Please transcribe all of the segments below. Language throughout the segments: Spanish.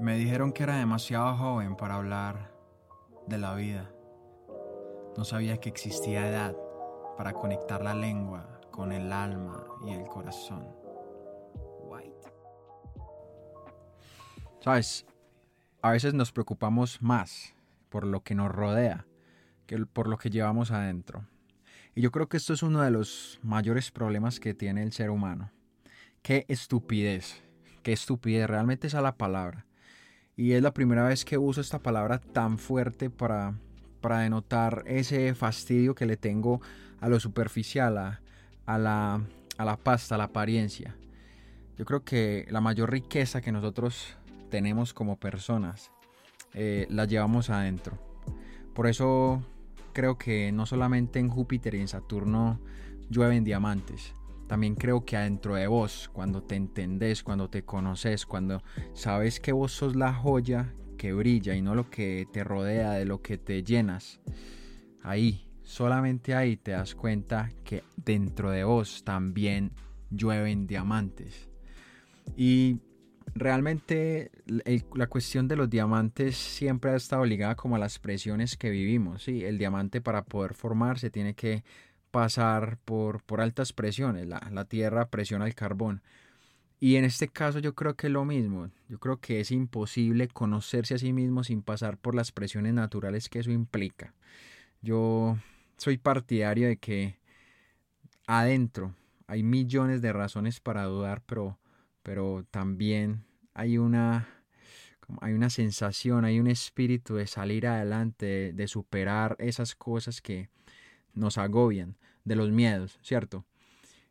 Me dijeron que era demasiado joven para hablar de la vida. No sabía que existía edad para conectar la lengua con el alma y el corazón. White. Sabes, a veces nos preocupamos más por lo que nos rodea que por lo que llevamos adentro. Y yo creo que esto es uno de los mayores problemas que tiene el ser humano. Qué estupidez, qué estupidez, realmente esa es la palabra y es la primera vez que uso esta palabra tan fuerte para, para denotar ese fastidio que le tengo a lo superficial, a, la, a la pasta, a la apariencia. Yo creo que la mayor riqueza que nosotros tenemos como personas eh, la llevamos adentro. Por eso creo que no solamente en Júpiter y en Saturno llueven diamantes, también creo que adentro de vos, cuando te entendés, cuando te conoces, cuando sabes que vos sos la joya que brilla y no lo que te rodea, de lo que te llenas, ahí, solamente ahí te das cuenta que dentro de vos también llueven diamantes. Y realmente la cuestión de los diamantes siempre ha estado ligada como a las presiones que vivimos. ¿sí? El diamante para poder formarse tiene que pasar por, por altas presiones. La, la tierra presiona el carbón. Y en este caso yo creo que es lo mismo. Yo creo que es imposible conocerse a sí mismo sin pasar por las presiones naturales que eso implica. Yo soy partidario de que adentro hay millones de razones para dudar, pero, pero también hay una, hay una sensación, hay un espíritu de salir adelante, de superar esas cosas que, nos agobian, de los miedos, ¿cierto?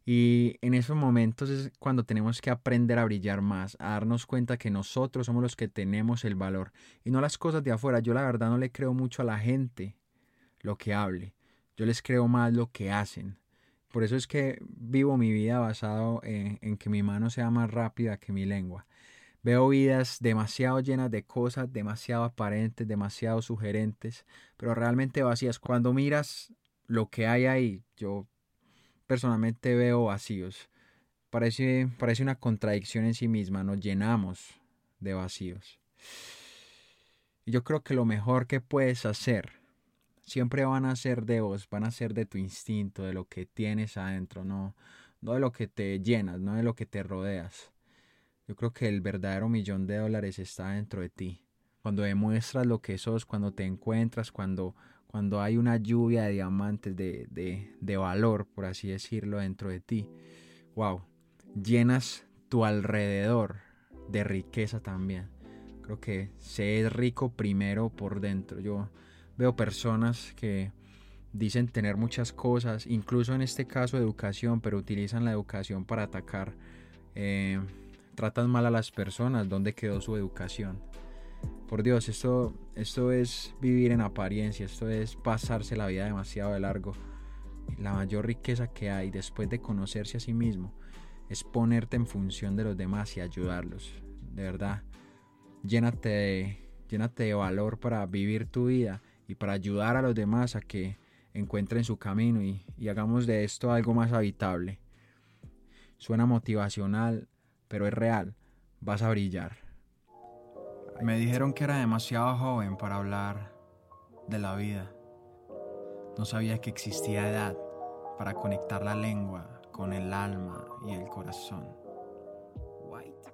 Y en esos momentos es cuando tenemos que aprender a brillar más, a darnos cuenta que nosotros somos los que tenemos el valor y no las cosas de afuera. Yo la verdad no le creo mucho a la gente lo que hable, yo les creo más lo que hacen. Por eso es que vivo mi vida basado en, que mi mano sea más rápida que mi lengua. Veo vidas demasiado llenas de cosas, demasiado aparentes, demasiado sugerentes, pero realmente vacías. Cuando miras lo que hay ahí, yo personalmente veo vacíos. Parece, parece una contradicción en sí misma, nos llenamos de vacíos. Y yo creo que lo mejor que puedes hacer, siempre van a ser de vos, van a ser de tu instinto, de lo que tienes adentro, no, no de lo que te llenas, no de lo que te rodeas. Yo creo que el verdadero millón de dólares está dentro de ti. Cuando demuestras lo que sos, cuando te encuentras, cuando cuando hay una lluvia de diamantes de, de, valor, por así decirlo, dentro de ti, wow, llenas tu alrededor de riqueza también. Creo que sé rico primero por dentro. Yo veo personas que dicen tener muchas cosas, incluso en este caso educación, pero utilizan la educación para atacar. Eh, tratan mal a las personas. ¿Dónde quedó su educación? Por Dios, esto, esto es vivir en apariencia, esto es pasarse la vida demasiado de largo. La mayor riqueza que hay después de conocerse a sí mismo es ponerte en función de los demás y ayudarlos. De verdad, llénate de, llénate de valor para vivir tu vida y para ayudar a los demás a que encuentren su camino y, y hagamos de esto algo más habitable. Suena motivacional, pero es real. Vas a brillar. Me dijeron que era demasiado joven para hablar de la vida. No sabía que existía edad para conectar la lengua con el alma y el corazón. White.